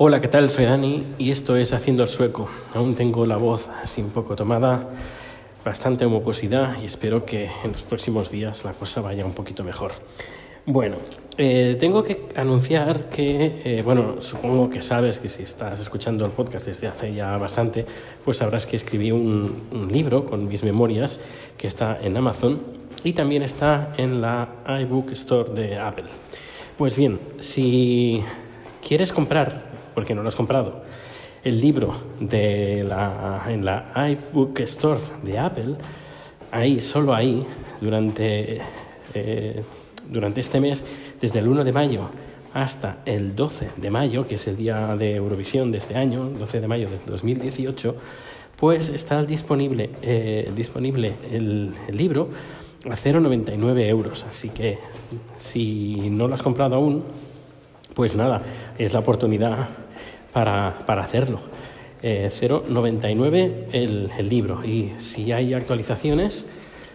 Hola, ¿qué tal? Soy Dani y esto es Haciendo el Sueco. Aún tengo la voz así un poco tomada, bastante mucosidad y espero que en los próximos días la cosa vaya un poquito mejor. Bueno, eh, tengo que anunciar que, eh, bueno, supongo que sabes que si estás escuchando el podcast desde hace ya bastante, pues sabrás que escribí un, un libro con mis memorias que está en Amazon y también está en la iBook Store de Apple. Pues bien, si quieres comprar porque no lo has comprado, el libro de la, en la iBook Store de Apple, ahí, solo ahí, durante, eh, durante este mes, desde el 1 de mayo hasta el 12 de mayo, que es el día de Eurovisión de este año, 12 de mayo de 2018, pues está disponible, eh, disponible el, el libro a 0,99 euros. Así que si no lo has comprado aún, pues nada, es la oportunidad para, para hacerlo. Eh, 0,99 el, el, libro y si hay actualizaciones,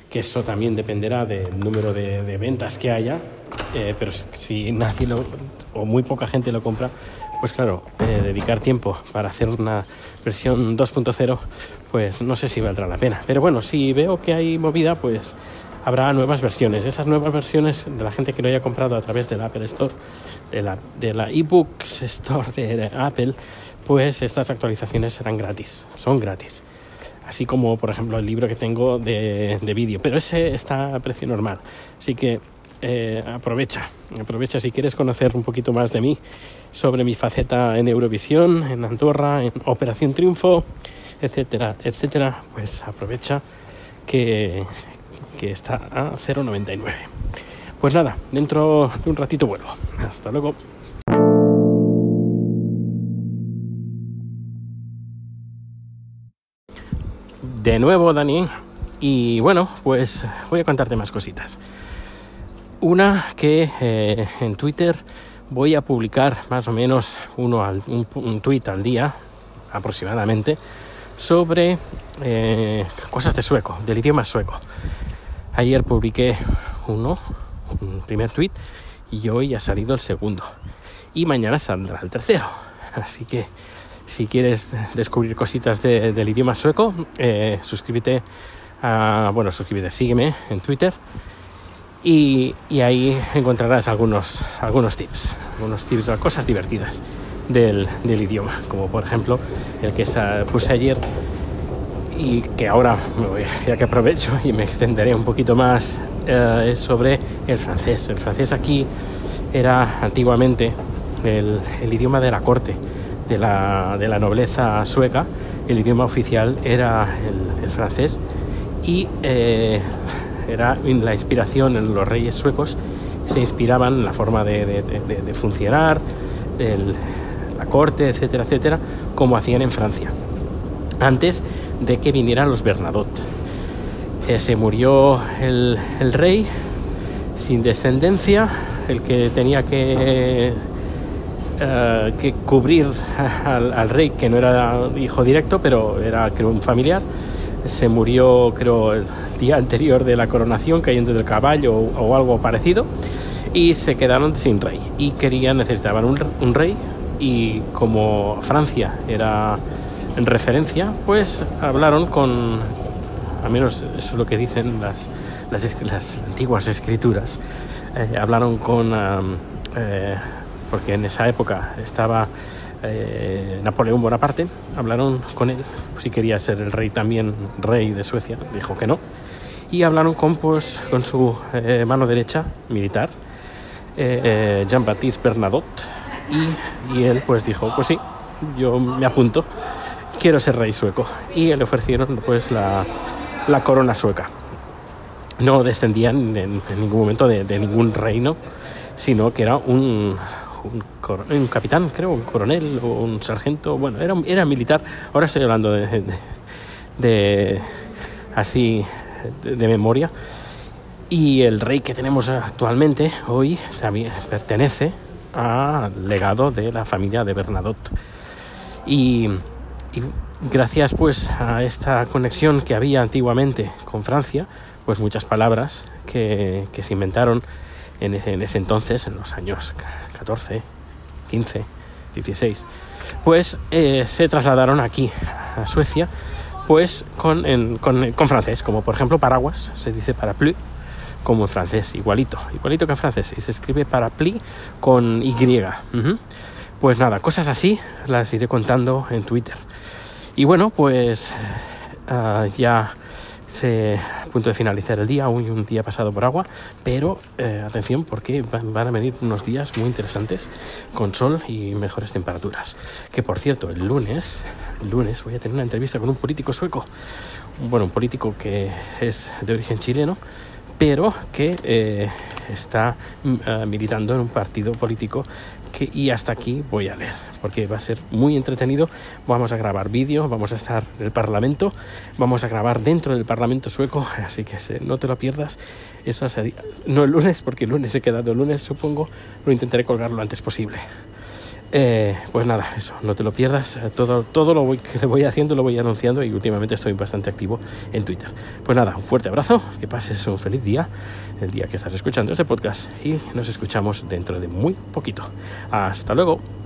que eso también dependerá del número de, de ventas que haya, eh, pero si nadie lo, o muy poca gente lo compra, pues claro, eh, dedicar tiempo para hacer una versión 2.0, pues no sé si valdrá la pena. Pero bueno, si veo que hay movida, pues habrá nuevas versiones. Esas nuevas versiones de la gente que lo haya comprado a través del Apple Store, de la, de la eBooks Store de Apple, pues estas actualizaciones serán gratis, son gratis. Así como, por ejemplo, el libro que tengo de, de vídeo, pero ese está a precio normal. Así que eh, aprovecha, aprovecha si quieres conocer un poquito más de mí, sobre mi faceta en Eurovisión, en Andorra, en Operación Triunfo, etcétera, etcétera, pues aprovecha que, que está a 0,99. Pues nada, dentro de un ratito vuelvo. Hasta luego. De nuevo, Dani. Y bueno, pues voy a contarte más cositas. Una que eh, en Twitter voy a publicar más o menos uno un tweet al día aproximadamente sobre eh, cosas de sueco, del idioma sueco. Ayer publiqué uno, un primer tweet, y hoy ha salido el segundo. Y mañana saldrá el tercero. Así que si quieres descubrir cositas de, del idioma sueco, eh, suscríbete bueno, suscríbete, sígueme en Twitter y, ahí encontrarás algunos, algunos tips, algunos tips, cosas divertidas del, del idioma, como por ejemplo el que puse ayer y que ahora, ya que aprovecho y me extenderé un poquito más, eh, es sobre el francés. El francés aquí era antiguamente el, el idioma de la corte, de la, de la, nobleza sueca. El idioma oficial era el, francés y eh, era la inspiración en los reyes suecos. Se inspiraban la forma de, funcionar, la corte, etcétera, etcétera, como hacían en Francia. Antes de que vinieran los Bernadotte. Eh, se murió el, el, rey sin descendencia, el que tenía que, eh, que cubrir al, al, rey, que no era hijo directo, pero era creo un familiar. Se murió, creo, el día anterior de la coronación, cayendo del caballo o, o algo parecido, y se quedaron sin rey. Y querían, necesitaban un, un rey, y como Francia era en referencia, pues hablaron con, al menos eso es lo que dicen las, las, las antiguas escrituras, eh, hablaron con, um, eh, porque en esa época estaba eh, Napoleón Bonaparte, hablaron con él si quería ser el rey también, rey de Suecia, dijo que no, y hablaron con, pues, con su eh, mano derecha militar, eh, Jean-Baptiste Bernadotte, y, y él pues dijo, pues sí, yo me apunto quiero ser rey sueco. Y le ofrecieron pues la, corona sueca. No descendían en, ningún momento de, ningún reino, sino que era un, capitán, creo, un coronel o un sargento. Bueno, era, militar. Ahora estoy hablando de, de, de así de, memoria. Y el rey que tenemos actualmente hoy también pertenece al legado de la familia de Bernadotte. Y y gracias pues a esta conexión que había antiguamente con Francia, pues muchas palabras que, que se inventaron en, en, ese entonces, en los años 14, 15, XVI, pues eh, se trasladaron aquí a Suecia, pues con, con, francés, como por ejemplo paraguas, se dice parapluie, como en francés, igualito, igualito que en francés, y se escribe parapluie con Y. Pues nada, cosas así las iré contando en Twitter. Y bueno, pues ah, ya se a punto de finalizar el día, hoy un día pasado por agua, pero eh, atención porque van, a venir unos días muy interesantes con sol y mejores temperaturas. Que por cierto, el lunes, el lunes voy a tener una entrevista con un político sueco, bueno, un político que es de origen chileno, pero que eh, está mm, ah, militando en un partido político y hasta aquí voy a leer, porque va a ser muy entretenido. Vamos a grabar vídeo, vamos a estar en el Parlamento, vamos a grabar dentro del Parlamento sueco, así que no te lo pierdas. Eso sería, no el lunes, porque el lunes he quedado el lunes, supongo, lo intentaré colgar lo antes posible. Eh, pues nada, eso, no te lo pierdas. Eh, todo, todo lo que voy haciendo lo voy anunciando y últimamente estoy bastante activo en Twitter. Pues nada, un fuerte abrazo, que pases un feliz día, el día que estás escuchando este podcast y nos escuchamos dentro de muy poquito. Hasta luego.